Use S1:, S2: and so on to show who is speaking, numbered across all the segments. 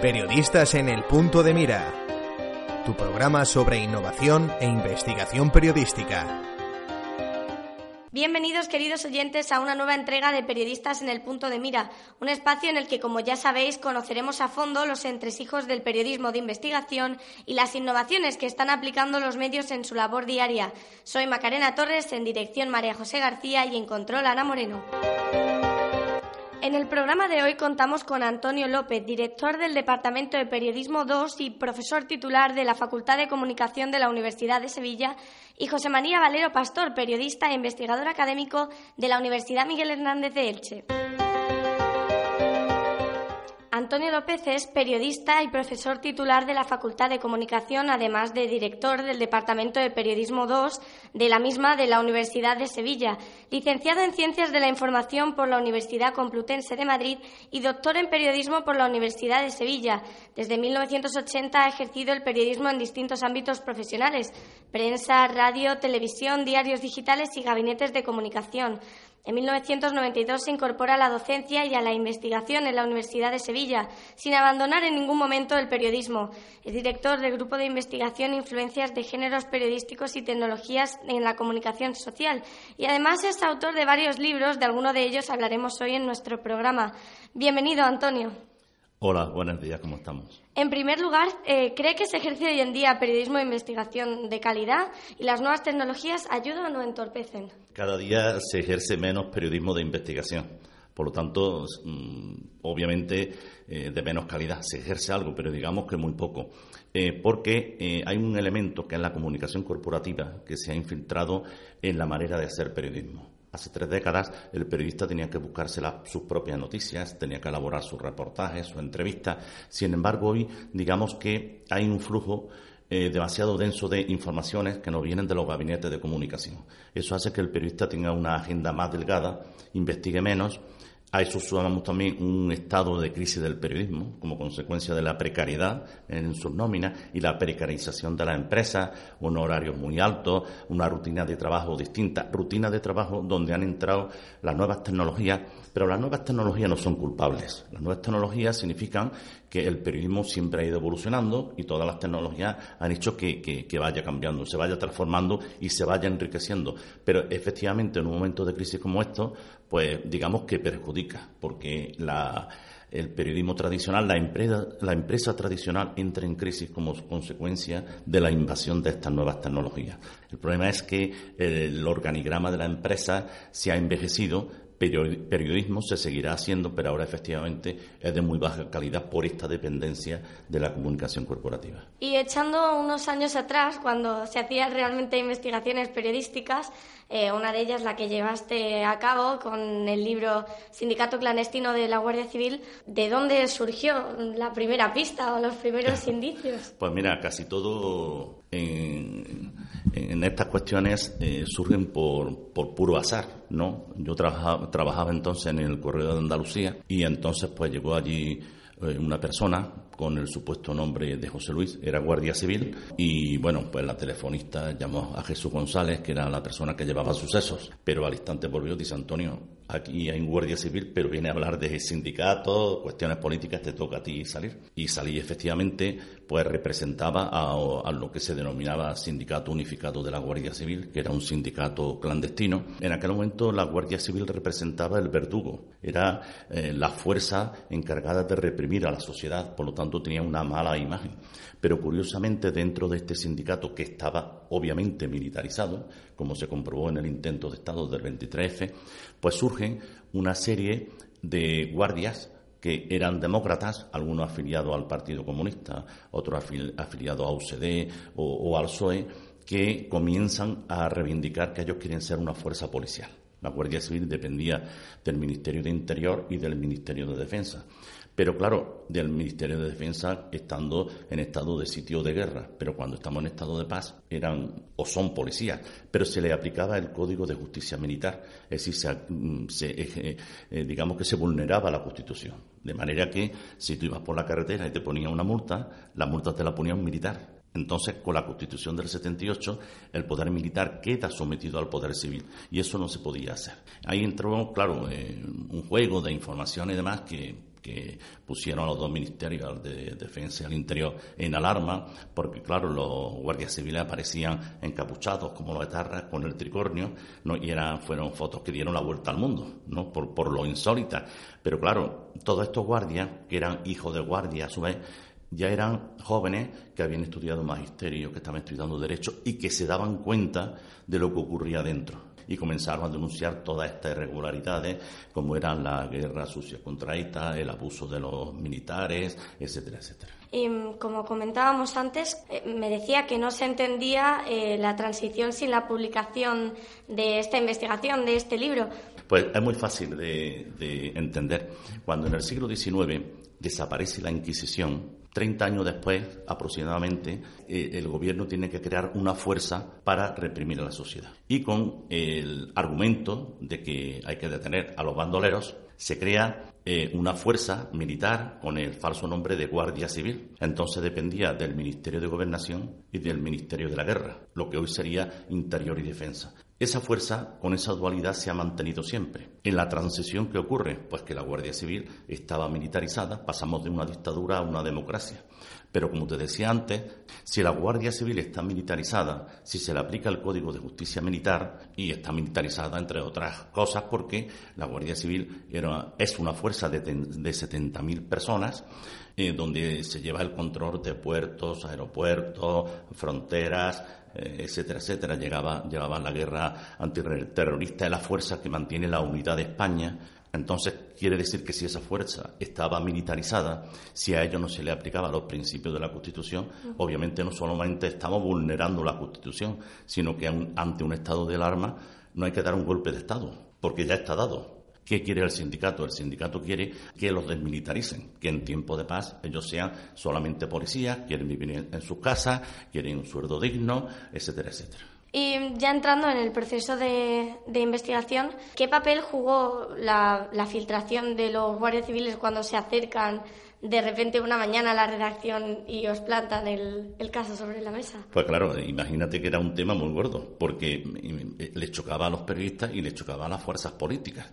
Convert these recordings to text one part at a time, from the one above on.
S1: Periodistas en el punto de mira. Tu programa sobre innovación e investigación periodística.
S2: Bienvenidos, queridos oyentes, a una nueva entrega de Periodistas en el Punto de Mira, un espacio en el que, como ya sabéis, conoceremos a fondo los entresijos del periodismo de investigación y las innovaciones que están aplicando los medios en su labor diaria. Soy Macarena Torres, en dirección María José García y en control Ana Moreno. En el programa de hoy contamos con Antonio López, director del Departamento de Periodismo 2 y profesor titular de la Facultad de Comunicación de la Universidad de Sevilla, y José María Valero Pastor, periodista e investigador académico de la Universidad Miguel Hernández de Elche. Antonio López es periodista y profesor titular de la Facultad de Comunicación, además de director del Departamento de Periodismo 2 de la misma de la Universidad de Sevilla, licenciado en Ciencias de la Información por la Universidad Complutense de Madrid y doctor en Periodismo por la Universidad de Sevilla. Desde 1980 ha ejercido el periodismo en distintos ámbitos profesionales, prensa, radio, televisión, diarios digitales y gabinetes de comunicación. En 1992 se incorpora a la docencia y a la investigación en la Universidad de Sevilla, sin abandonar en ningún momento el periodismo. Es director del Grupo de Investigación Influencias de Géneros Periodísticos y Tecnologías en la Comunicación Social y además es autor de varios libros, de alguno de ellos hablaremos hoy en nuestro programa. Bienvenido, Antonio.
S3: Hola, buenos días, ¿cómo estamos?
S2: En primer lugar, eh, ¿cree que se ejerce hoy en día periodismo de investigación de calidad y las nuevas tecnologías ayudan o entorpecen?
S3: Cada día se ejerce menos periodismo de investigación. Por lo tanto, mm, obviamente eh, de menos calidad. Se ejerce algo, pero digamos que muy poco. Eh, porque hay un elemento que es la comunicación corporativa que se ha infiltrado en la manera de hacer periodismo. Hace tres décadas el periodista tenía que buscarse sus propias noticias, tenía que elaborar sus reportajes, su entrevista. Sin embargo, hoy digamos que hay un flujo eh, demasiado denso de informaciones que nos vienen de los gabinetes de comunicación. Eso hace que el periodista tenga una agenda más delgada, investigue menos a eso sumamos también un estado de crisis del periodismo como consecuencia de la precariedad en sus nóminas y la precarización de las empresas, un horario muy alto, una rutina de trabajo distinta, rutina de trabajo donde han entrado las nuevas tecnologías, pero las nuevas tecnologías no son culpables. Las nuevas tecnologías significan que el periodismo siempre ha ido evolucionando y todas las tecnologías han hecho que, que vaya cambiando, se vaya transformando y se vaya enriqueciendo. Pero efectivamente en un momento de crisis como esto, pues digamos que perjudica, porque el periodismo tradicional, la empresa, la empresa tradicional entra en crisis como consecuencia de la invasión de estas nuevas tecnologías. El problema es que el organigrama de la empresa se ha envejecido periodismo se seguirá haciendo, pero ahora efectivamente es de muy baja calidad por esta dependencia de la comunicación corporativa.
S2: Y echando unos años atrás, cuando se hacían realmente investigaciones periodísticas, eh, una de ellas la que llevaste a cabo con el libro Sindicato Clandestino de la Guardia Civil, ¿de dónde surgió la primera pista o los primeros indicios?
S3: Pues mira, casi todo en, estas cuestiones eh, surgen por, por, puro azar, ¿no? Yo trabajaba, trabajaba entonces en el Correo de Andalucía y entonces pues llegó allí eh, una persona con el supuesto nombre de José Luis, era guardia civil, y bueno, pues la telefonista llamó a Jesús González, que era la persona que llevaba sucesos, pero al instante volvió y dice, Antonio, aquí hay un guardia civil, pero viene a hablar de sindicatos, cuestiones políticas, te toca a ti salir. Y salí efectivamente, pues representaba a, lo que se denominaba Sindicato Unificado de la Guardia Civil, que era un sindicato clandestino. En aquel momento la Guardia Civil representaba el verdugo, era eh, la fuerza encargada de reprimir a la sociedad, por lo tanto tenía una mala imagen. Pero curiosamente dentro de este sindicato, que estaba obviamente militarizado, como se comprobó en el intento de Estado del 23F, pues surgen una serie de guardias que eran demócratas, algunos afiliados al Partido Comunista, otros afiliados a UCD o, al PSOE, que comienzan a reivindicar que ellos quieren ser una fuerza policial. La Guardia Civil dependía del Ministerio de Interior y del Ministerio de Defensa. Pero claro, del Ministerio de Defensa estando en estado de sitio de guerra, pero cuando estamos en estado de paz eran o son policías, pero se le aplicaba el Código de Justicia Militar, es decir, se, eh, eh, digamos que se vulneraba la Constitución. De manera que si tú ibas por la carretera y te ponía una multa, la multa te la ponía un militar. Entonces, con la Constitución del 78, el poder militar queda sometido al poder civil y eso no se podía hacer. Ahí entró, claro, eh, un juego de información y demás que que pusieron a los dos ministerios de defensa y al interior en alarma, porque claro, los guardias civiles aparecían encapuchados como los etarras con el tricornio, ¿no? y eran, fueron fotos que dieron la vuelta al mundo, ¿no? por, por lo insólita. Pero claro, todos estos guardias, que eran hijos de guardia a su vez, ya eran jóvenes que habían estudiado magisterio, que estaban estudiando derecho y que se daban cuenta de lo que ocurría dentro y comenzaron a denunciar todas estas irregularidades, como eran la guerra sucia contra ETA, el abuso de los militares, etcétera, etcétera.
S2: Y mm, como comentábamos antes, eh, me decía que no se entendía eh, la transición sin la publicación de esta investigación, de este libro.
S3: Pues es muy fácil de, de entender. Cuando en el siglo XIX desaparece la Inquisición, 30 años después, aproximadamente, eh, el gobierno tiene que crear una fuerza para reprimir a la sociedad. Y con el argumento de que hay que detener a los bandoleros, se crea eh, una fuerza militar con el falso nombre de Guardia Civil. Entonces dependía del Ministerio de Gobernación y del Ministerio de la Guerra, lo que hoy sería Interior y Defensa. Esa fuerza, con esa dualidad, se ha mantenido siempre. En la transición que ocurre, pues que la Guardia Civil estaba militarizada, pasamos de una dictadura a una democracia. Pero como te decía antes, si la Guardia Civil está militarizada, si se le aplica el Código de Justicia Militar, y está militarizada entre otras cosas porque la Guardia Civil es una fuerza de, de 70.000 personas, eh, donde se lleva el control de puertos, aeropuertos, fronteras, etcétera, etcétera. Llegaba, llevaba la guerra antiterrorista de la fuerza que mantiene la unidad de España entonces, quiere decir que si esa fuerza estaba militarizada, si a ello no se le aplicaban los principios de la Constitución, obviamente no solamente estamos vulnerando la Constitución, sino que ante un estado de alarma no hay que dar un golpe de Estado, porque ya está dado. ¿Qué quiere el sindicato? El sindicato quiere que los desmilitaricen, que en tiempo de paz ellos sean solamente policías, quieren vivir en sus casas, quieren un sueldo digno, etcétera, etcétera.
S2: Y ya entrando en el proceso de, investigación, ¿qué papel jugó la, filtración de los guardias civiles cuando se acercan de repente una mañana la redacción y os plantan el, el, caso sobre la mesa?
S3: Pues claro, imagínate que era un tema muy gordo, porque le chocaba a los periodistas y le chocaba a las fuerzas políticas,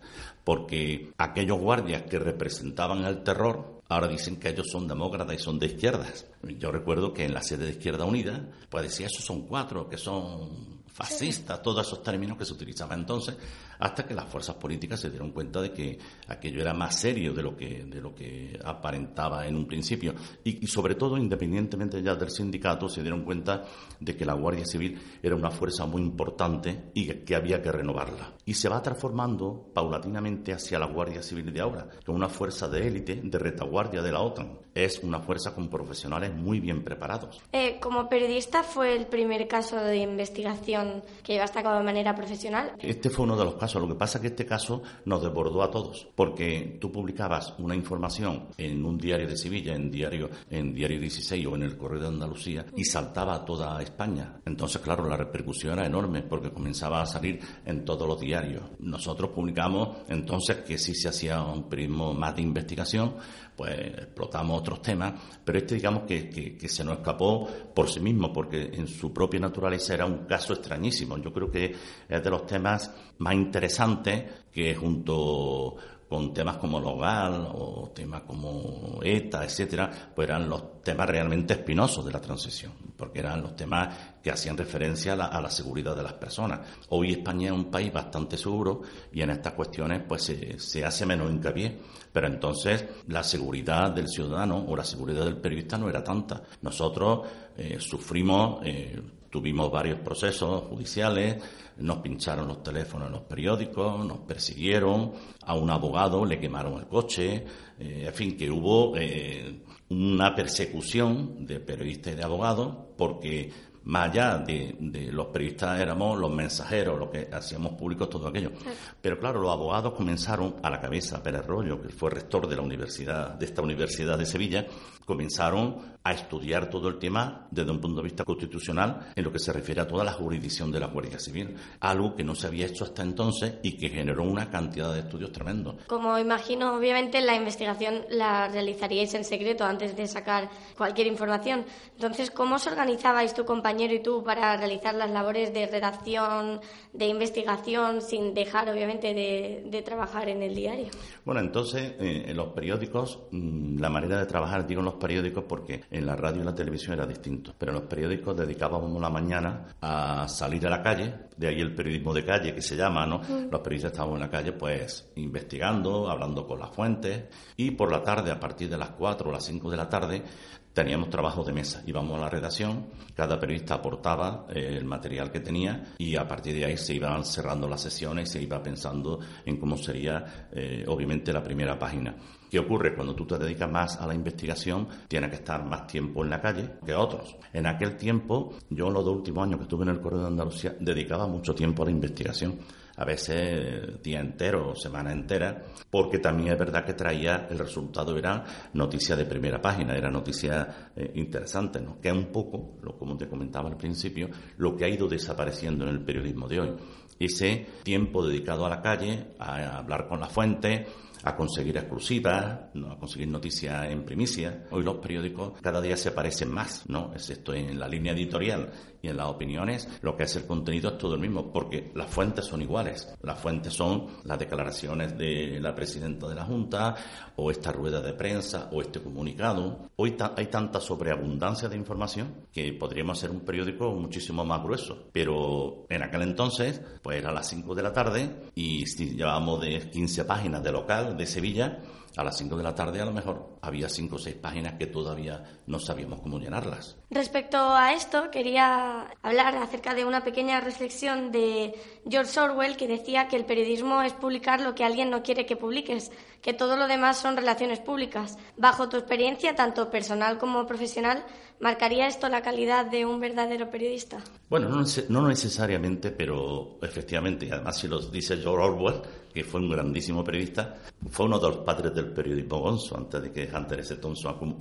S3: porque aquellos guardias que representaban el terror ahora dicen que ellos son demócratas y son de izquierdas. Yo recuerdo que en la sede de Izquierda Unida, pues decía, esos son cuatro, que son fascistas, todos esos términos que se utilizaban entonces, hasta que las fuerzas políticas se dieron cuenta de que aquello era más serio de lo que, de lo que aparentaba en un principio. Y, sobre todo, independientemente ya del sindicato, se dieron cuenta de que la Guardia Civil era una fuerza muy importante y que, había que renovarla. Y se va transformando paulatinamente hacia la Guardia Civil de ahora, que una fuerza de élite, de retaguardia de la OTAN. Es una fuerza con profesionales muy bien preparados.
S2: Eh, como periodista, ¿fue el primer caso de investigación que llevaste a cabo de manera profesional?
S3: Este fue uno de los casos lo que pasa es que este caso nos desbordó a todos, porque tú publicabas una información en un diario de Sevilla, en diario, en Diario 16 o en el Correo de Andalucía, y saltaba a toda España. Entonces, claro, la repercusión era enorme, porque comenzaba a salir en todos los Nosotros publicamos entonces que sí se hacía un periodismo más de investigación, pues explotamos otros temas, pero este digamos que, que, se nos escapó por sí mismo, porque en su propia naturaleza era un caso extrañísimo. Yo creo que es de los temas más interesantes que junto con temas como el hogar o temas como ETA, etcétera, pues eran los temas realmente espinosos de la transición, porque eran los temas que hacían referencia a la, seguridad de las personas. Hoy España es un país bastante seguro y en estas cuestiones pues se, hace menos hincapié, pero entonces la seguridad del ciudadano o la seguridad del periodista no era tanta. Nosotros eh, sufrimos eh, Tuvimos varios procesos judiciales, nos pincharon los teléfonos en los periódicos, nos persiguieron, a un abogado le quemaron el coche, eh, en fin, que hubo eh, una persecución de periodistas y de abogados porque Más allá de, los periodistas éramos los mensajeros, lo que hacíamos públicos todo aquello. Pero claro, los abogados comenzaron a la cabeza, Pérez Rollo, que fue rector de la universidad, de esta universidad de Sevilla, comenzaron a estudiar todo el tema desde un punto de vista constitucional en lo que se refiere a toda la jurisdicción de la Guardia Civil, algo que no se había hecho hasta entonces y que generó una cantidad de estudios tremendos.
S2: Como imagino, obviamente la investigación la realizaríais en secreto antes de sacar cualquier información. Entonces, ¿cómo os organizabais tu compañero y tú para realizar las labores de redacción, de investigación, sin dejar obviamente de, trabajar en el diario?
S3: Bueno, entonces eh, en los periódicos, mm, la manera de trabajar, digo en los periódicos porque en la radio y la televisión era distinto, pero en los periódicos dedicábamos la mañana a salir a la calle, de ahí el periodismo de calle que se llama, ¿no? Mm. Los periodistas estábamos en la calle pues investigando, hablando con las fuentes y por la tarde, a partir de las 4 o las 5 de la tarde, teníamos trabajo de mesa. Íbamos a la redacción, cada periodista aportaba eh, el material que tenía y a partir de ahí se iban cerrando las sesiones y se iba pensando en cómo sería, eh, obviamente, la primera página. ¿Qué ocurre? Cuando tú te dedicas más a la investigación, tienes que estar más tiempo en la calle que otros. En aquel tiempo, yo en los dos últimos años que estuve en el Correo de Andalucía, dedicaba mucho tiempo a la investigación a veces día entero semana entera, porque también es verdad que traía el resultado, era noticia de primera página, era noticia eh, interesante, ¿no? que es un poco, lo, como te comentaba al principio, lo que ha ido desapareciendo en el periodismo de hoy. Ese tiempo dedicado a la calle, a hablar con la fuente, a conseguir exclusivas, a conseguir noticias en primicia. Hoy los periódicos cada día se parecen más, ¿no? Excepto en la línea editorial y en las opiniones, lo que es el contenido es todo el mismo, porque las fuentes son iguales. Las fuentes son las declaraciones de la presidenta de la Junta, o esta rueda de prensa, o este comunicado. Hoy hay tanta sobreabundancia de información que podríamos hacer un periódico muchísimo más grueso. Pero en aquel entonces, pues era a las 5 de la tarde, y si llevábamos de 15 páginas de local, de Sevilla, a las 5 de la tarde a lo mejor había 5 o 6 páginas que todavía no sabíamos cómo llenarlas.
S2: Respecto a esto, quería hablar acerca de una pequeña reflexión de George Orwell que decía que el periodismo es publicar lo que alguien no quiere que publiques, que todo lo demás son relaciones públicas. Bajo tu experiencia, tanto personal como profesional, ¿marcaría esto la calidad de un verdadero periodista?
S3: Bueno, no, no necesariamente, pero efectivamente, y además si lo dice George Orwell, que fue un grandísimo periodista, fue uno de los padres del periodismo gonzo, antes de que Hunter S. Thompson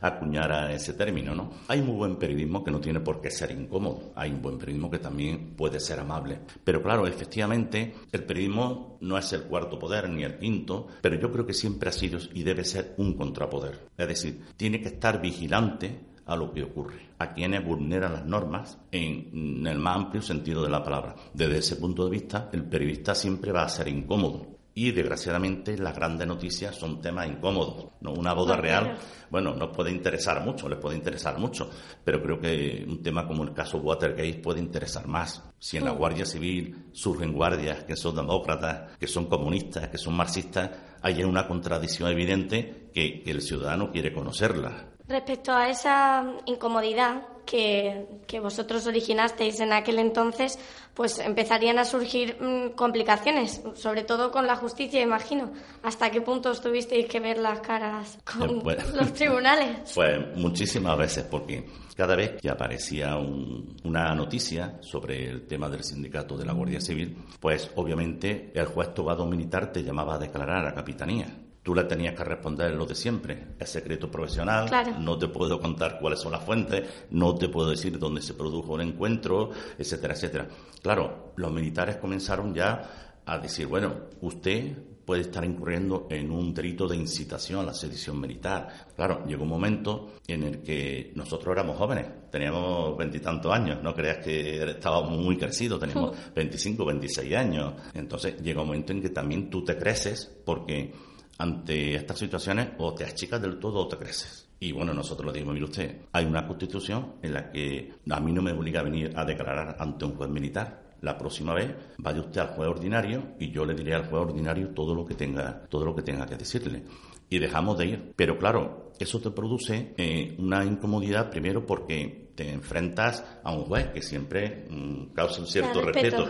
S3: acuñara ese término, ¿no? Hay muy buen periodismo que no tiene por qué ser incómodo, hay un buen periodismo que también puede ser amable. Pero claro, efectivamente, el periodismo no es el cuarto poder ni el quinto, pero yo creo que siempre ha sido y debe ser un contrapoder. Es decir, tiene que estar vigilante a lo que ocurre, a quienes vulneran las normas en, el más amplio sentido de la palabra. Desde ese punto de vista, el periodista siempre va a ser incómodo. Y desgraciadamente las grandes noticias son temas incómodos. ¿no? Una boda real, bueno, nos puede interesar mucho, les puede interesar mucho, pero creo que un tema como el caso Watergate puede interesar más. Si en la mm. Guardia Civil surgen guardias que son demócratas, que son comunistas, que son marxistas, hay una contradicción evidente que el ciudadano quiere conocerla.
S2: Respecto a esa incomodidad que, vosotros originasteis en aquel entonces, pues empezarían a surgir mm, complicaciones, sobre todo con la justicia, imagino. ¿Hasta qué punto tuvisteis que ver las caras con pues, los tribunales?
S3: Pues muchísimas veces, porque cada vez que aparecía una noticia sobre el tema del sindicato de la Guardia Civil, pues obviamente el juez togado militar te llamaba a declarar a capitanía tú le tenías que responder lo de siempre. Es secreto profesional, no te puedo contar cuáles son las fuentes, no te puedo decir dónde se produjo el encuentro, etcétera, etcétera. Claro, los militares comenzaron ya a decir, bueno, usted puede estar incurriendo en un delito de incitación a la sedición militar. Claro, llegó un momento en el que nosotros éramos jóvenes, teníamos veintitantos años, no creas que estábamos muy crecidos, teníamos 25, 26 años. Entonces llega un momento en que también tú te creces porque ante estas situaciones o te achicas del todo o te creces. Y bueno, nosotros le dijimos, mire usted, hay una constitución en la que a mí no me obliga a venir a declarar ante un juez militar. La próxima vez vaya usted al juez ordinario y yo le diré al juez ordinario todo lo que tenga, todo lo que tenga que decirle. Y dejamos de ir. Pero claro, eso te produce eh, una incomodidad primero porque te enfrentas a un juez que siempre mm, causa un cierto respeto.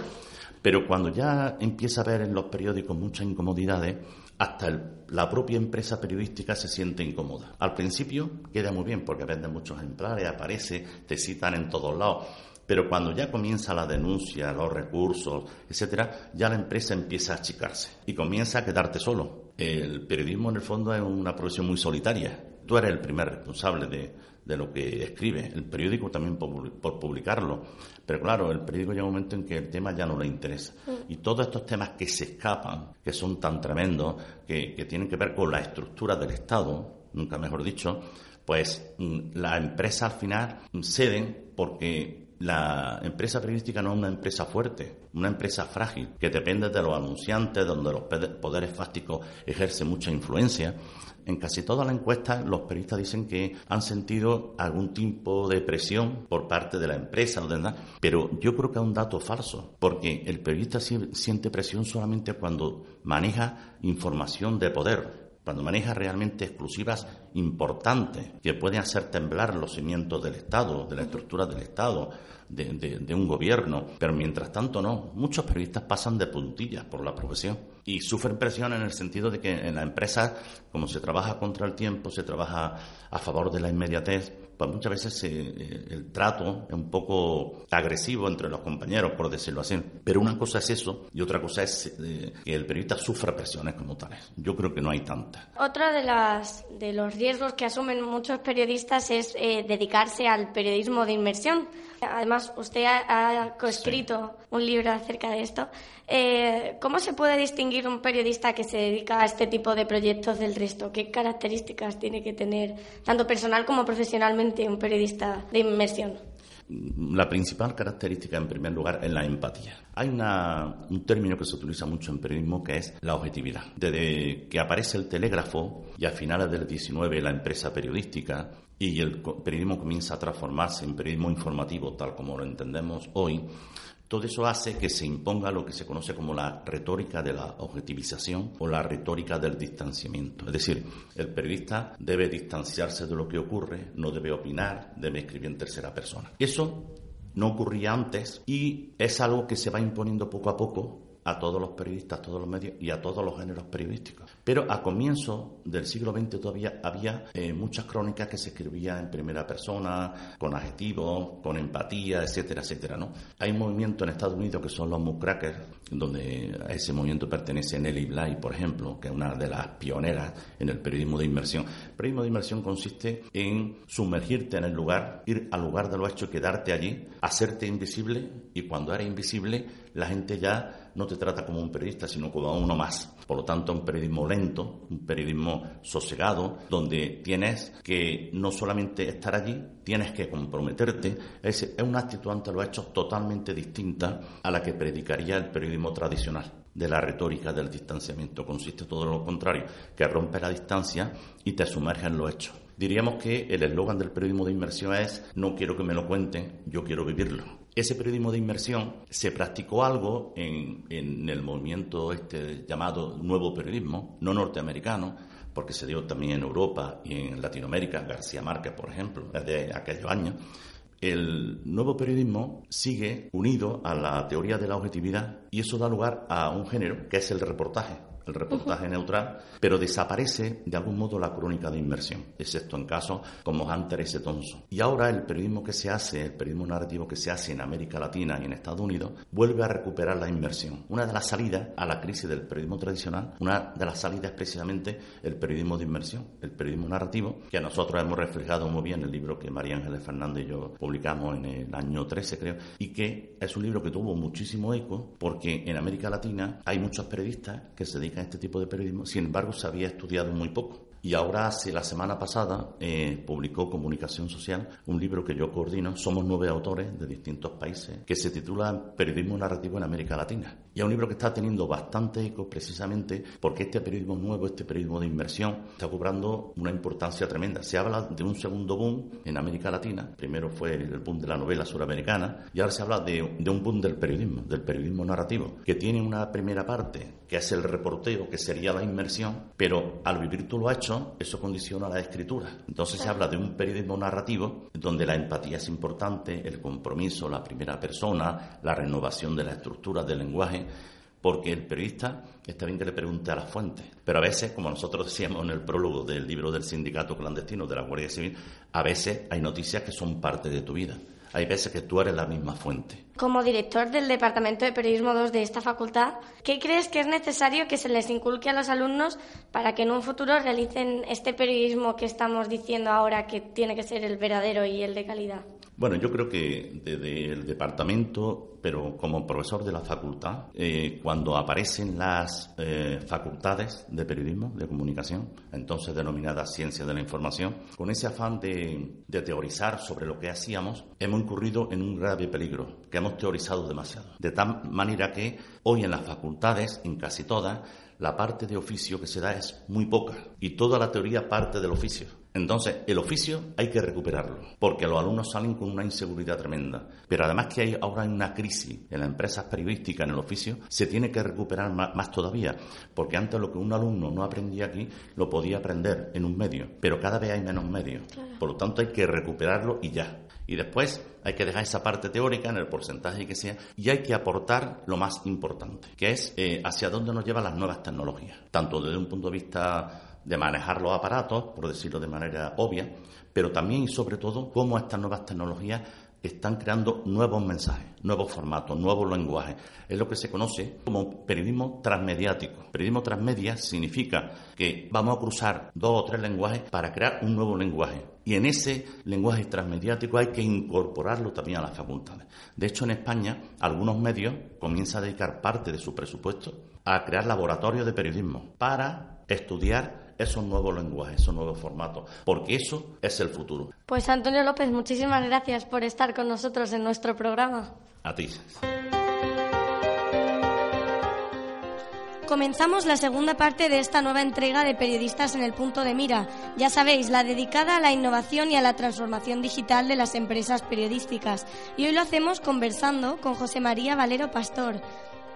S3: Pero cuando ya empieza a ver en los periódicos muchas incomodidades, hasta la propia empresa periodística se siente incómoda. Al principio queda muy bien porque venden muchos ejemplares, aparece, te citan en todos lados. Pero cuando ya comienza la denuncia, los recursos, etcétera, ya la empresa empieza a achicarse y comienza a quedarte solo. El periodismo, en el fondo, es una profesión muy solitaria. Tú eres el primer responsable de, de lo que escribe, el periódico también por, publicarlo. Pero claro, el periódico llega un momento en que el tema ya no le interesa. Mm. Y todos estos temas que se escapan, que son tan tremendos, que, tienen que ver con la estructura del Estado, nunca mejor dicho, pues mm, la empresa al final ceden porque la empresa periodística no es una empresa fuerte, una empresa frágil, que depende de los anunciantes, donde los poderes fácticos ejercen mucha influencia. En casi todas las encuestas los periodistas dicen que han sentido algún tipo de presión por parte de la empresa, pero yo creo que es un dato falso, porque el periodista siente presión solamente cuando maneja información de poder, cuando maneja realmente exclusivas importantes que pueden hacer temblar los cimientos del Estado, de la estructura del Estado, de, un gobierno. Pero mientras tanto no, muchos periodistas pasan de puntillas por la profesión y sufren presión en el sentido de que en la empresa, como se trabaja contra el tiempo, se trabaja a favor de la inmediatez, pues muchas veces eh, el trato es un poco agresivo entre los compañeros, por decirlo así. Pero una cosa es eso y otra cosa es eh, que el periodista sufra presiones como tales. Yo creo que no hay tantas.
S2: Otra de las de los riesgos que asumen muchos periodistas es eh, dedicarse al periodismo de inmersión. Además, usted ha, coescrito un libro acerca de esto. ¿Cómo se puede distinguir un periodista que se dedica a este tipo de proyectos del resto? ¿Qué características tiene que tener, tanto personal como profesionalmente? un periodista de inmersión?
S3: La principal característica, en primer lugar, es la empatía. Hay un término que se utiliza mucho en periodismo que es la objetividad. Desde que aparece el telégrafo y a finales del 19 la empresa periodística y el periodismo comienza a transformarse en periodismo informativo, tal como lo entendemos hoy, todo eso hace que se imponga lo que se conoce como la retórica de la objetivización o la retórica del distanciamiento. Es decir, el periodista debe distanciarse de lo que ocurre, no debe opinar, debe escribir en tercera persona. Eso no ocurría antes y es algo que se va imponiendo poco a poco a todos los periodistas, a todos los medios y a todos los géneros periodísticos. Pero a comienzo del siglo XX todavía había eh, muchas crónicas que se escribían en primera persona, con adjetivos, con empatía, etcétera, etcétera. ¿no? Hay un movimiento en Estados Unidos que son los muckrakers, donde a ese movimiento pertenece Nelly Bly, por ejemplo, que es una de las pioneras en el periodismo de inmersión. El periodismo de inmersión consiste en sumergirte en el lugar, ir al lugar de lo hecho, quedarte allí, hacerte invisible y cuando eres invisible la gente ya no te trata como un periodista, sino como uno más. Por lo tanto, un periodismo lento, un periodismo sosegado, donde tienes que no solamente estar allí, tienes que comprometerte. Es, es una actitud ante los hechos totalmente distinta a la que predicaría el periodismo tradicional de la retórica del distanciamiento. Consiste todo lo contrario, que rompe la distancia y te sumerge en los hechos. Diríamos que el eslogan del periodismo de inmersión es no quiero que me lo cuenten, yo quiero vivirlo ese periodismo de inmersión se practicó algo en, el movimiento este llamado nuevo periodismo, no norteamericano, porque se dio también en Europa y en Latinoamérica, García Márquez, por ejemplo, desde aquellos años. El nuevo periodismo sigue unido a la teoría de la objetividad y eso da lugar a un género que es el reportaje el reportaje neutral, pero desaparece de algún modo la crónica de inmersión, excepto en casos como Hunter S. Thompson. Y ahora el periodismo que se hace, el periodismo narrativo que se hace en América Latina y en Estados Unidos, vuelve a recuperar la inmersión. Una de las salidas a la crisis del periodismo tradicional, una de las salidas es precisamente el periodismo de inmersión, el periodismo narrativo, que nosotros hemos reflejado muy bien en el libro que María Ángeles Fernández y yo publicamos en el año 13, creo, y que es un libro que tuvo muchísimo eco porque en América Latina hay muchos periodistas que se dedican este tipo de periodismo, sin embargo se había estudiado muy poco. Y ahora, hace la semana pasada, eh, publicó Comunicación Social, un libro que yo coordino. Somos nueve autores de distintos países, que se titula Periodismo Narrativo en América Latina. Y es un libro que está teniendo bastante eco precisamente porque este periodismo nuevo, este periodismo de inversión, está cobrando una importancia tremenda. Se habla de un segundo boom en América Latina. Primero fue el boom de la novela suramericana y ahora se habla de, de un boom del periodismo, del periodismo narrativo, que tiene una primera parte que es el reporteo, que sería la inmersión, pero al vivir tú lo has hecho, eso condiciona la escritura. Entonces se habla de un periodismo narrativo donde la empatía es importante, el compromiso, la primera persona, la renovación de la estructura del lenguaje, porque el periodista está bien que le pregunte a las fuentes, pero a veces, como nosotros decíamos en el prólogo del libro del sindicato clandestino de la Guardia Civil, a veces hay noticias que son parte de tu vida. Hay veces que tú eres la misma fuente.
S2: Como director del Departamento de Periodismo 2 de esta facultad, ¿qué crees que es necesario que se les inculque a los alumnos para que en un futuro realicen este periodismo que estamos diciendo ahora que tiene que ser el verdadero y el de calidad?
S3: Bueno, yo creo que desde el departamento, pero como profesor de la facultad, eh, cuando aparecen las eh, facultades de periodismo, de comunicación, entonces denominadas ciencias de la información, con ese afán de, de teorizar sobre lo que hacíamos, hemos incurrido en un grave peligro, que hemos teorizado demasiado. De tal manera que hoy en las facultades, en casi todas, la parte de oficio que se da es muy poca y toda la teoría parte del oficio. Entonces, el oficio hay que recuperarlo, porque los alumnos salen con una inseguridad tremenda. Pero además que hay ahora una crisis en las empresas periodísticas, en el oficio, se tiene que recuperar más, todavía, porque antes lo que un alumno no aprendía aquí lo podía aprender en un medio, pero cada vez hay menos medios. Por lo tanto, hay que recuperarlo y ya. Y después hay que dejar esa parte teórica en el porcentaje que sea y hay que aportar lo más importante, que es eh, hacia dónde nos llevan las nuevas tecnologías, tanto desde un punto de vista de manejar los aparatos, por decirlo de manera obvia, pero también y sobre todo cómo estas nuevas tecnologías están creando nuevos mensajes, nuevos formatos, nuevos lenguajes. Es lo que se conoce como periodismo transmediático. Periodismo transmedia significa que vamos a cruzar dos o tres lenguajes para crear un nuevo lenguaje. Y en ese lenguaje transmediático hay que incorporarlo también a las facultades. De hecho, en España, algunos medios comienzan a dedicar parte de su presupuesto a crear laboratorios de periodismo para estudiar esos nuevos lenguajes, esos nuevos formatos, porque eso es el futuro.
S2: Pues Antonio López, muchísimas gracias por estar con nosotros en nuestro programa.
S3: A ti.
S2: Comenzamos la segunda parte de esta nueva entrega de Periodistas en el Punto de Mira. Ya sabéis, la dedicada a la innovación y a la transformación digital de las empresas periodísticas. Y hoy lo hacemos conversando con José María Valero Pastor.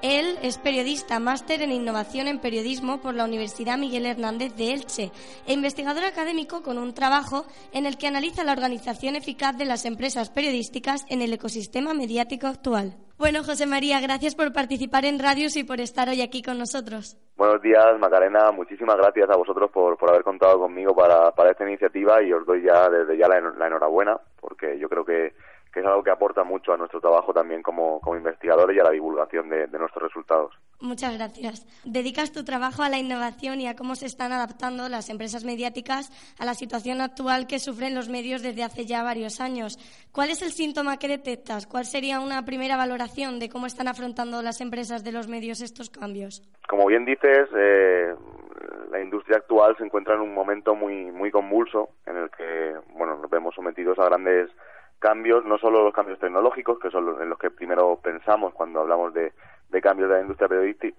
S2: Él es periodista, máster en innovación en periodismo por la Universidad Miguel Hernández de Elche e investigador académico con un trabajo en el que analiza la organización eficaz de las empresas periodísticas en el ecosistema mediático actual. Bueno, José María, gracias por participar en Radios y por estar hoy aquí con nosotros.
S4: Buenos días, Macarena. Muchísimas gracias a vosotros por, haber contado conmigo para, esta iniciativa y os doy ya desde ya la enhorabuena porque yo creo que que es algo que aporta mucho a nuestro trabajo también como, como investigadores y a la divulgación de, nuestros resultados.
S2: Muchas gracias. Dedicas tu trabajo a la innovación y a cómo se están adaptando las empresas mediáticas a la situación actual que sufren los medios desde hace ya varios años. ¿Cuál es el síntoma que detectas? ¿Cuál sería una primera valoración de cómo están afrontando las empresas de los medios estos cambios?
S4: Como bien dices, eh, la industria actual se encuentra en un momento muy, muy convulso en el que bueno, nos vemos sometidos a grandes cambios, no solo los cambios tecnológicos, que son en los que primero pensamos cuando hablamos de, cambios de la industria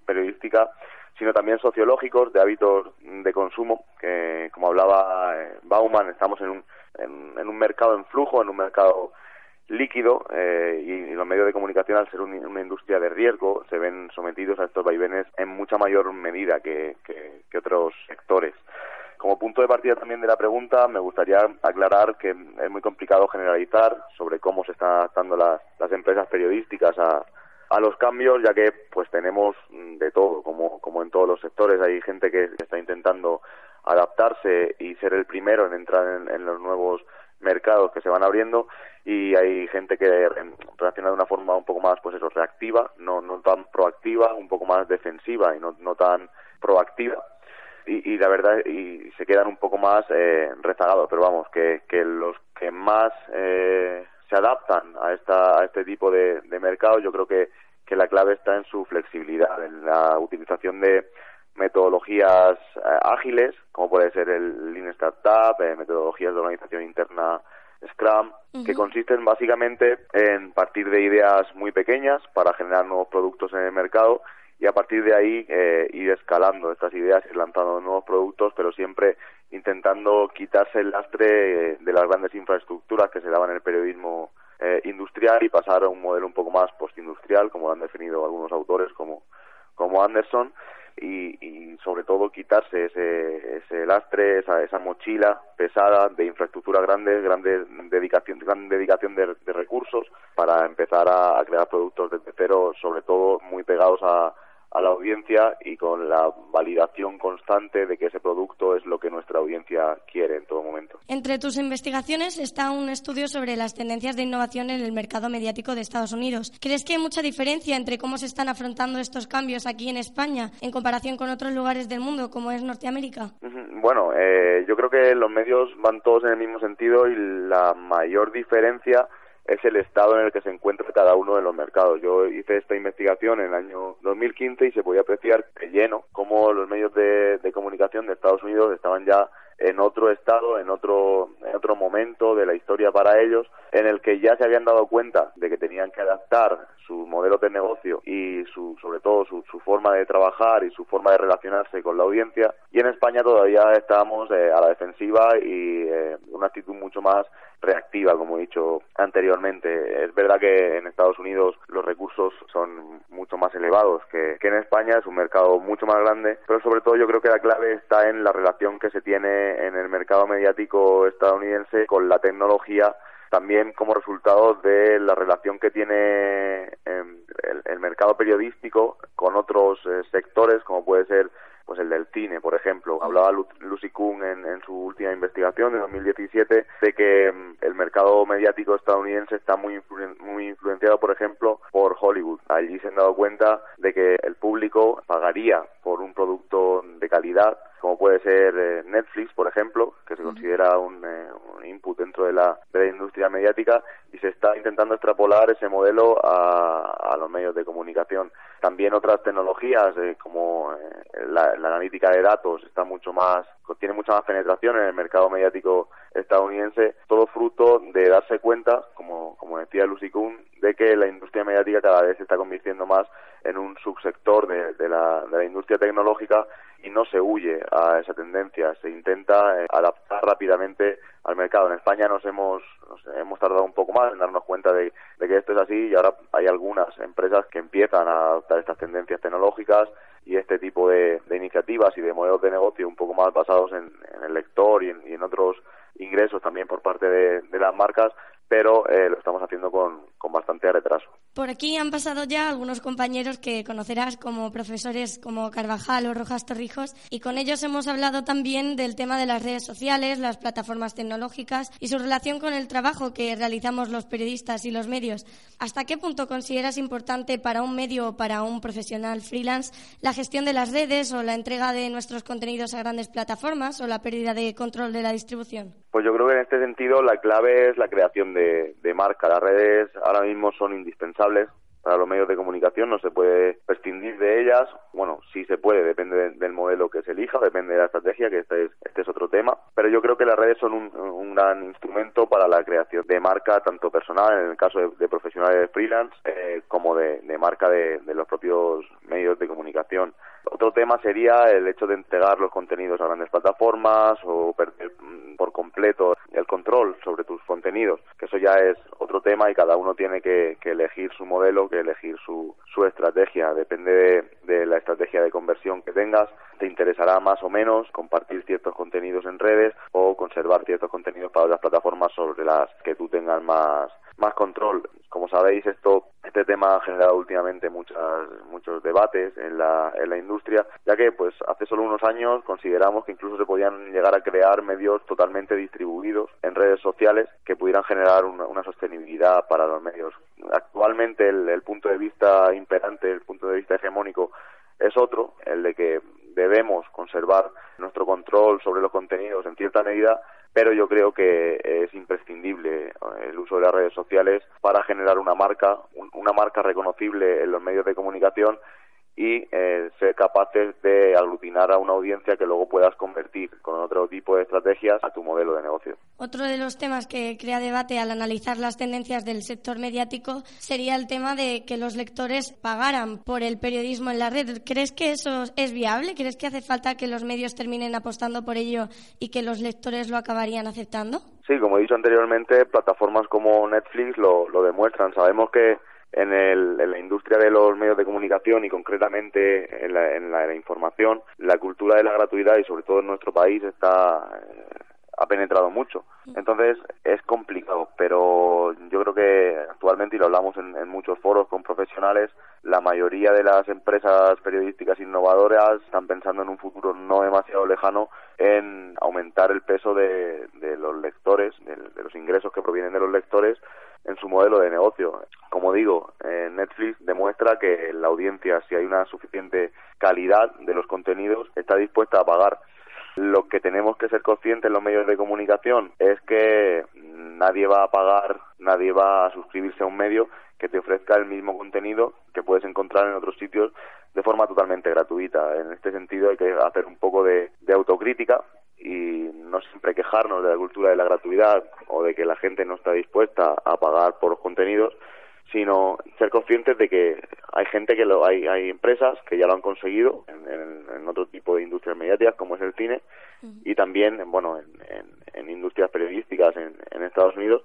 S4: periodística, sino también sociológicos, de hábitos de consumo, que como hablaba eh, Bauman, estamos en un, en, un mercado en flujo, en un mercado líquido eh, y, los medios de comunicación al ser una industria de riesgo se ven sometidos a estos vaivenes en mucha mayor medida que otros sectores. Como punto de partida también de la pregunta, me gustaría aclarar que es muy complicado generalizar sobre cómo se están adaptando las, las empresas periodísticas a, los cambios, ya que pues tenemos de todo, como, como en todos los sectores. Hay gente que está intentando adaptarse y ser el primero en entrar en, los nuevos mercados que se van abriendo y hay gente que reacciona de una forma un poco más pues eso reactiva no no tan proactiva un poco más defensiva y no, no tan proactiva y, la verdad y se quedan un poco más eh, rezagados. Pero vamos que, que los que más eh, se adaptan a esta a este tipo de, de mercado yo creo que, que la clave está en su flexibilidad en la utilización de metodologías eh, ágiles como puede ser el Lean Startup eh, metodologías de organización interna Scrum, que consisten básicamente en partir de ideas muy pequeñas para generar nuevos productos en el mercado y a partir de ahí eh, ir escalando estas ideas, y lanzando nuevos productos, pero siempre intentando quitarse el lastre eh, de las grandes infraestructuras que se daban en el periodismo eh, industrial y pasar a un modelo un poco más postindustrial, como lo han definido algunos autores como, como Anderson, y, sobre todo quitarse ese, ese lastre, esa, esa mochila pesada de infraestructura grande, grande dedicación, gran dedicación de, recursos para empezar a, crear productos desde cero, sobre todo muy pegados a, a la audiencia y con la validación constante de que ese producto es lo que nuestra audiencia quiere en todo momento.
S2: Entre tus investigaciones está un estudio sobre las tendencias de innovación en el mercado mediático de Estados Unidos. ¿Crees que hay mucha diferencia entre cómo se están afrontando estos cambios aquí en España en comparación con otros lugares del mundo como es Norteamérica?
S4: Bueno, eh, yo creo que los medios van todos en el mismo sentido y la mayor diferencia es el estado en el que se encuentra cada uno de los mercados. Yo hice esta investigación en el año 2015 y se podía apreciar de lleno cómo los medios de, de comunicación de Estados Unidos estaban ya en otro estado, en otro, en otro momento de la historia para ellos, en el que ya se habían dado cuenta de que tenían que adaptar su modelo de negocio y su, sobre todo su, su forma de trabajar y su forma de relacionarse con la audiencia. Y en España todavía estábamos eh, a la defensiva y eh, una actitud mucho más reactiva, como he dicho anteriormente. Es verdad que en Estados Unidos los recursos son mucho más elevados que, que en España, es un mercado mucho más grande, pero sobre todo yo creo que la clave está en la relación que se tiene en el mercado mediático estadounidense con la tecnología también como resultado de la relación que tiene em, el, mercado periodístico con otros eh, sectores como puede ser pues el del cine, por ejemplo. Hablaba Lucy Kuhn en, su última investigación de 2017 de que em, el mercado mediático estadounidense está muy, muy influenciado, por ejemplo, por Hollywood. Allí se han dado cuenta de que el público pagaría por un producto de calidad como puede ser eh, Netflix, por ejemplo, que se considera un, eh, un input dentro de la, de la, industria mediática y se está intentando extrapolar ese modelo a, a los medios de comunicación. También otras tecnologías eh, como la, la, analítica de datos está mucho más, tiene mucha más penetración en el mercado mediático estadounidense, todo fruto de darse cuenta, como, como decía Lucy Kuhn, de que la industria mediática cada vez se está convirtiendo más en un subsector de, de, la, de la industria tecnológica y no se huye a esa tendencia, se intenta eh, adaptar rápidamente al mercado. En España nos hemos, hemos tardado un poco más en darnos cuenta de, que esto es así y ahora hay algunas empresas que empiezan a adaptar estas tendencias tecnológicas y este tipo de, iniciativas y de modelos de negocio un poco más basados en, el lector y en, otros ingresos también por parte de, las marcas, pero eh, estamos haciendo con, con bastante retraso.
S2: Por aquí han pasado ya algunos compañeros que conocerás como profesores como Carvajal o Rojas Torrijos y con ellos hemos hablado también del tema de las redes sociales, las plataformas tecnológicas y su relación con el trabajo que realizamos los periodistas y los medios. ¿Hasta qué punto consideras importante para un medio o para un profesional freelance la gestión de las redes o la entrega de nuestros contenidos a grandes plataformas o la pérdida de control de la distribución?
S4: Pues yo creo que en este sentido la clave es la creación de, de marca. Las redes ahora mismo son indispensables para los medios de comunicación, no se puede prescindir de ellas. Bueno, sí se puede, depende del modelo que se elija, depende de la estrategia, que este es, este es otro tema. Pero yo creo que las redes son un, gran instrumento para la creación de marca, tanto personal, en el caso de, profesionales de freelance, eh, como de, marca de, los propios medios de comunicación. Otro tema sería el hecho de entregar los contenidos a grandes plataformas o perder mm, por completo el control sobre tus contenidos, que eso ya es otro tema y cada uno tiene que, elegir su modelo, que elegir su, su estrategia. Depende de, la estrategia de conversión que tengas, te interesará más o menos compartir ciertos contenidos en redes o conservar ciertos contenidos para otras plataformas sobre las que tú tengas más, más control. Como sabéis, esto, este tema ha generado últimamente muchas, muchos debates en la, en la industria, ya que pues hace solo unos años consideramos que incluso se podían llegar a crear medios totalmente distribuidos en redes sociales que pudieran generar una, sostenibilidad para los medios. Actualmente el punto de vista imperante, el punto de vista hegemónico es otro, el de que debemos conservar nuestro control sobre los contenidos en cierta medida, pero yo creo que es imprescindible eh, el uso de las redes sociales para generar una marca, una marca reconocible en los medios de comunicación y eh, ser capaces de aglutinar a una audiencia que luego puedas convertir con otro tipo de estrategias a tu modelo de negocio.
S2: Otro de los temas que crea debate al analizar las tendencias del sector mediático sería el tema de que los lectores pagaran por el periodismo en la red. ¿Crees que eso es viable? ¿Crees que hace falta que los medios terminen apostando por ello y que los lectores lo acabarían aceptando?
S4: Sí, como he dicho anteriormente, plataformas como Netflix lo, lo demuestran. Sabemos que en, el, en la industria de los medios de comunicación y concretamente en la, en la, información, la cultura de la gratuidad y sobre todo en nuestro país está ha penetrado mucho. Entonces es complicado, pero yo creo que actualmente, y lo hablamos en, en muchos foros con profesionales, la mayoría de las empresas periodísticas innovadoras están pensando en un futuro no demasiado lejano en aumentar el peso de, de los lectores, de, de, los ingresos que provienen de los lectores en su modelo de negocio. Como digo, eh, Netflix demuestra que la audiencia, si hay una suficiente calidad de los contenidos, está dispuesta a pagar. Lo que tenemos que ser conscientes en los medios de comunicación es que nadie va a pagar, nadie va a suscribirse a un medio que te ofrezca el mismo contenido que puedes encontrar en otros sitios de forma totalmente gratuita. En este sentido hay que hacer un poco de, de autocrítica y no siempre quejarnos de la cultura de la gratuidad o de que la gente no está dispuesta a pagar por los contenidos, sino ser conscientes de que hay gente que lo hay hay empresas que ya lo han conseguido en, en, en otro tipo de industrias mediáticas como es el cine y también bueno en, en industrias periodísticas en Estados Unidos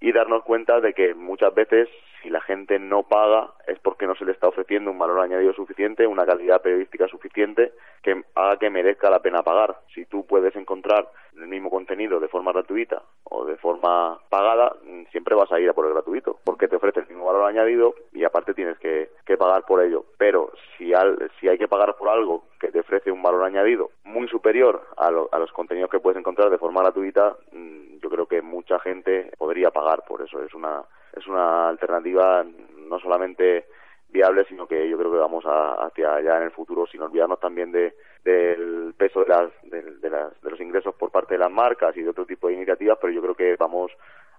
S4: y darnos cuenta de que muchas veces si la gente no paga es porque no se le está ofreciendo un valor añadido suficiente, una calidad periodística suficiente que haga que merezca la pena pagar. Si tú puedes encontrar el mismo contenido de forma gratuita o de forma pagada, siempre vas a ir a por el gratuito, porque te ofrece el mismo valor añadido y aparte tienes que, que pagar por ello. Pero si, al, si hay que pagar por algo que te ofrece un valor añadido muy superior a, lo, a los contenidos que puedes encontrar de forma gratuita, yo creo que mucha gente podría pagar por eso. Es una es una alternativa no solamente viable, sino que yo creo que vamos a, hacia allá en el futuro, sin olvidarnos también de, del peso de, las, de, las, de los ingresos por parte de las marcas y de otro tipo de iniciativas, pero yo creo que vamos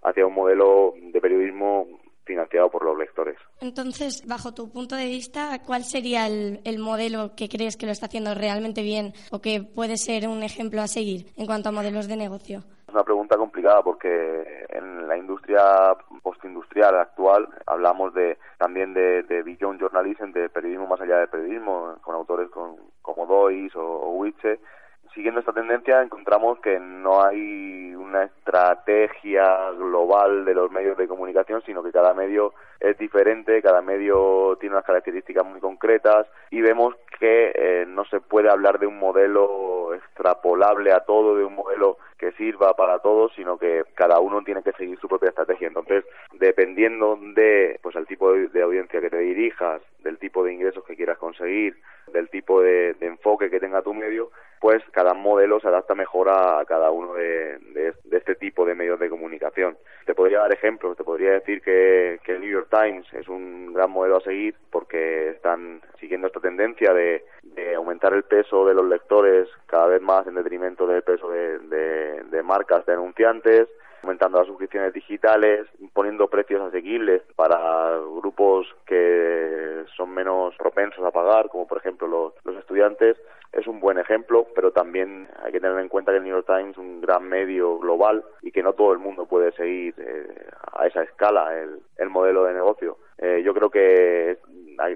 S4: hacia un modelo de periodismo financiado por los lectores.
S2: Entonces, bajo tu punto de vista, ¿cuál sería el, el, modelo que crees que lo está haciendo realmente bien o que puede ser un ejemplo a seguir en cuanto a modelos de negocio?
S4: Es una pregunta complicada porque en la industria postindustrial actual hablamos de también de, de journalism, de periodismo más allá del periodismo, con autores con, como Dois o, o. Siguiendo esta tendencia encontramos que no hay una estrategia global de los medios de comunicación, sino que cada medio es diferente, cada medio tiene unas características muy concretas y vemos que eh, no se puede hablar de un modelo extrapolable a todo, de un modelo que sirva para todos, sino que cada uno tiene que seguir su propia estrategia. Entonces, dependiendo de pues el tipo de, de audiencia que te dirijas, del tipo de ingresos que quieras conseguir, del tipo de, de, enfoque que tenga tu medio, pues cada modelo se adapta mejor a, cada uno de, de, este tipo de medios de comunicación. Te podría dar ejemplos, te podría decir que, que el New York Times es un gran modelo a seguir porque están siguiendo esta tendencia de, aumentar el peso de los lectores cada vez más en detrimento del peso de, de, de marcas de anunciantes, aumentando las suscripciones digitales, poniendo precios asequibles para grupos que son menos propensos a pagar, como por ejemplo los, los estudiantes, es un buen ejemplo, pero también hay que tener en cuenta que el New York Times es un gran medio global y que no todo el mundo puede seguir eh, a esa escala el, el modelo de negocio. Eh, yo creo que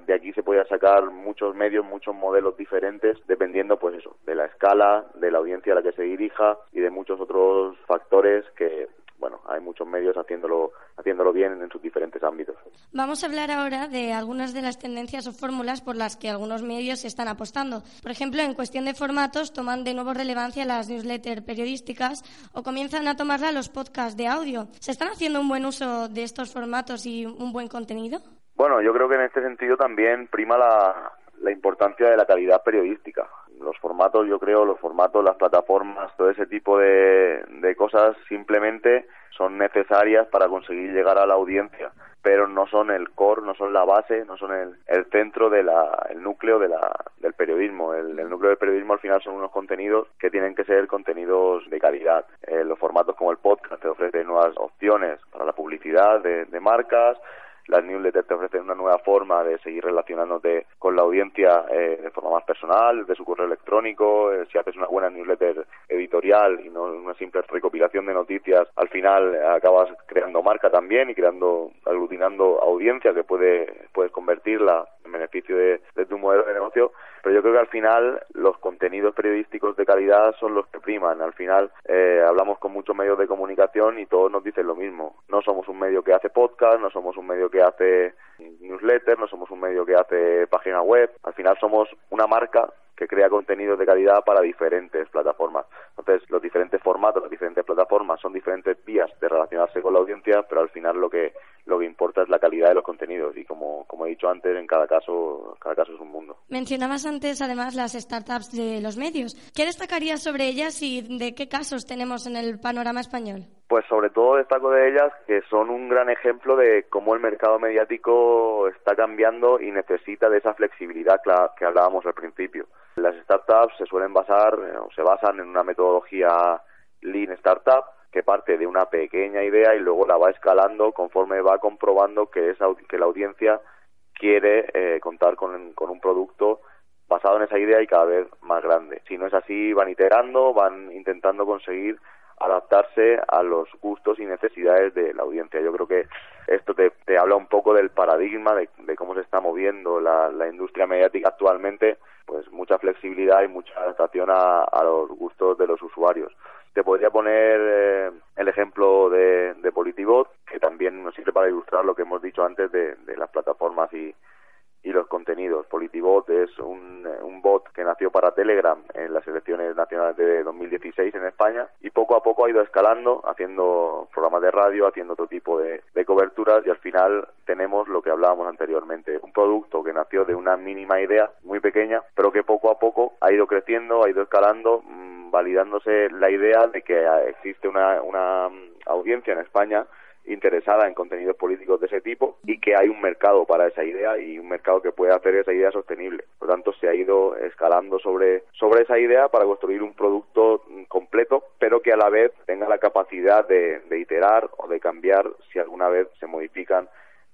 S4: de aquí se puede sacar muchos medios, muchos modelos diferentes, dependiendo, pues eso, de la escala, de la audiencia a la que se dirija y de muchos otros factores que bueno, hay muchos medios haciéndolo, haciéndolo bien en sus diferentes ámbitos.
S2: Vamos a hablar ahora de algunas de las tendencias o fórmulas por las que algunos medios están apostando. Por ejemplo, en cuestión de formatos, toman de nuevo relevancia las newsletters periodísticas o comienzan a tomarla los podcasts de audio. ¿Se están haciendo un buen uso de estos formatos y un buen contenido?
S4: Bueno, yo creo que en este sentido también prima la, importancia de la calidad periodística. Los formatos, yo creo, los formatos, las plataformas, todo ese tipo de, de cosas simplemente son necesarias para conseguir llegar a la audiencia, pero no son el core, no son la base, no son el, el centro de la, el núcleo de la, del periodismo. El, el núcleo del periodismo al final son unos contenidos que tienen que ser contenidos de calidad. Eh, los formatos como el podcast te ofrecen nuevas opciones para la publicidad de, de marcas, las newsletters te ofrecen una nueva forma de seguir relacionándote con la audiencia eh, de forma más personal, de su correo electrónico, eh, si haces una buena newsletter editorial y no una simple recopilación de noticias, al final acabas creando marca también y creando, aglutinando audiencia que puede, puedes convertirla en beneficio de, tu modelo de negocio, pero yo creo que al final los contenidos periodísticos de calidad son los que priman. Al final eh, hablamos con muchos medios de comunicación y todos nos dicen lo mismo. No somos un medio que hace podcast, no somos un medio que hace newsletter, no somos un medio que hace página web. Al final somos una marca que crea contenidos de calidad para diferentes plataformas. Entonces, los diferentes formatos, las diferentes plataformas son diferentes vías de relacionarse con la audiencia, pero al final lo que lo que importa es la calidad de los contenidos y como, como he dicho antes, en cada caso, cada caso es un mundo.
S2: Mencionabas antes además las startups de los medios. ¿Qué destacarías sobre ellas y de qué casos tenemos en el panorama español?
S4: Pues sobre todo destaco de ellas que son un gran ejemplo de cómo el mercado mediático está cambiando y necesita de esa flexibilidad que hablábamos al principio. Las startups se suelen basar eh, o se basan en una metodología Lean Startup que parte de una pequeña idea y luego la va escalando conforme va comprobando que, esa, que la audiencia quiere eh, contar con, un producto basado en esa idea y cada vez más grande. Si no es así, van iterando, van intentando conseguir adaptarse a los gustos y necesidades de la audiencia. Yo creo que esto te, habla un poco del paradigma de, cómo se está moviendo la, la, industria mediática actualmente, pues mucha flexibilidad y mucha adaptación a los gustos de los usuarios. Te podría poner eh, el ejemplo de, de Politibot, que también nos sirve para ilustrar lo que hemos dicho antes de, de las plataformas y, y los contenidos. Politibot es un, bot que nació para Telegram en las elecciones nacionales de 2016 en España y poco a poco ha ido escalando, haciendo programas de radio, haciendo otro tipo de, coberturas y al final tenemos lo que hablábamos anteriormente, un producto que nació de una mínima idea muy pequeña, pero que poco a poco ha ido creciendo, ha ido escalando, mmm, validándose la idea de que existe una, una audiencia en España interesada en contenidos políticos de ese tipo y que hay un mercado para esa idea y un mercado que puede hacer esa idea sostenible. Por lo tanto, se ha ido escalando sobre, sobre esa idea para construir un producto completo, pero que a la vez tenga la capacidad de, de iterar o de cambiar si alguna vez se modifican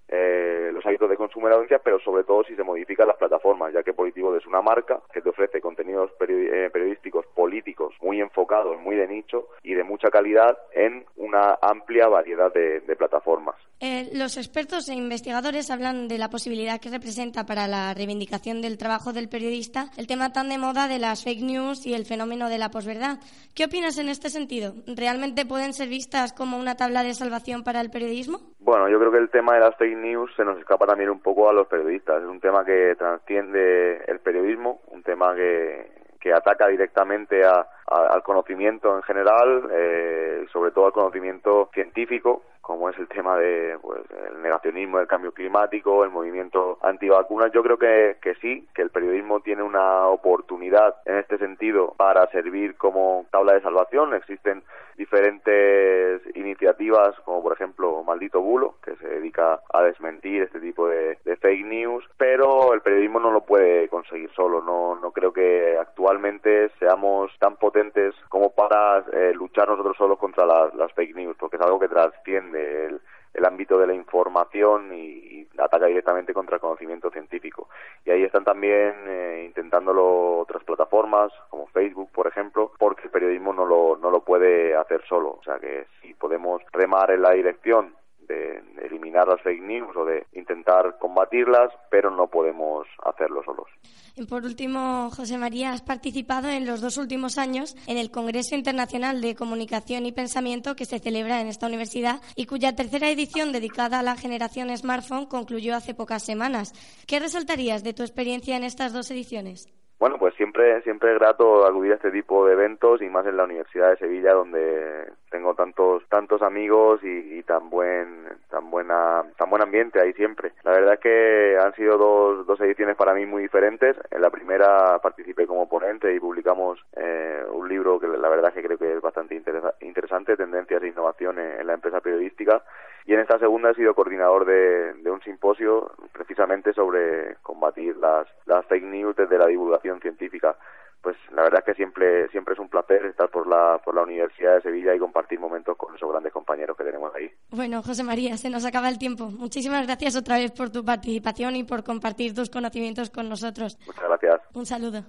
S4: eh, los hábitos de consumo de la audiencia, pero sobre todo si se modifican las plataformas, ya que Politivo es una marca que te ofrece contenidos eh, periodísticos políticos muy enfocados, muy de nicho y de mucha calidad en una amplia variedad de, de plataformas.
S2: Eh, los expertos e investigadores hablan de la posibilidad que representa para la reivindicación del trabajo del periodista el tema tan de moda de las fake news y el fenómeno de la posverdad. ¿Qué opinas en este sentido? ¿Realmente pueden ser vistas como una tabla de salvación para el periodismo?
S4: Bueno, yo creo que el tema de las news se nos escapa también un poco a los periodistas. Es un tema que trasciende el periodismo, un tema que, que ataca directamente a, al conocimiento en general, eh, sobre todo al conocimiento científico, como es el tema de pues, el negacionismo del cambio climático, el movimiento antivacunas. Yo creo que, que sí, que el periodismo tiene una oportunidad en este sentido para servir como tabla de salvación. Existen diferentes iniciativas, como por ejemplo Maldito Bulo, que se dedica a desmentir este tipo de, fake news, pero el periodismo no lo puede conseguir solo. No, no creo que actualmente seamos tan potentes como para eh, luchar nosotros solos contra las, las fake news, porque es algo que trasciende el, el ámbito de la información y, ataca directamente contra el conocimiento científico. Y ahí están también eh, intentándolo otras plataformas, como Facebook, por ejemplo, porque el periodismo no lo, no lo puede hacer solo. O sea que si podemos remar en la dirección de eliminar las fake news o de intentar combatirlas, pero no podemos hacerlo solos.
S2: Y por último, José María, has participado en los dos últimos años en el Congreso Internacional de Comunicación y Pensamiento que se celebra en esta universidad y cuya tercera edición dedicada a la generación smartphone concluyó hace pocas semanas. ¿Qué resaltarías de tu experiencia en estas dos ediciones?
S4: Bueno, pues siempre siempre es grato acudir a este tipo de eventos y más en la Universidad de Sevilla donde tengo tantos tantos amigos y, tan buen tan buena tan buen ambiente ahí siempre. La verdad es que han sido dos, dos ediciones para mí muy diferentes. En la primera participé como ponente y publicamos eh, un libro que la verdad es que creo que es bastante interesa interesante, tendencias e innovación en, en la empresa periodística. Y en esta segunda he sido coordinador de, de un simposio precisamente sobre combatir las, las fake news desde la divulgación científica pues la verdad es que siempre siempre es un placer estar por la por la Universidad de Sevilla y compartir momentos con esos grandes compañeros que tenemos ahí.
S2: Bueno, José María, se nos acaba el tiempo. Muchísimas gracias otra vez por tu participación y por compartir tus conocimientos con nosotros.
S4: Muchas gracias.
S2: Un saludo.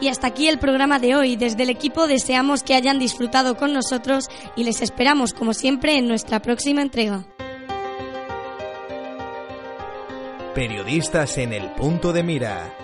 S2: Y hasta aquí el programa de hoy. Desde el equipo deseamos que hayan disfrutado con nosotros y les esperamos, como siempre, en nuestra próxima entrega.
S1: Periodistas en el punto de mira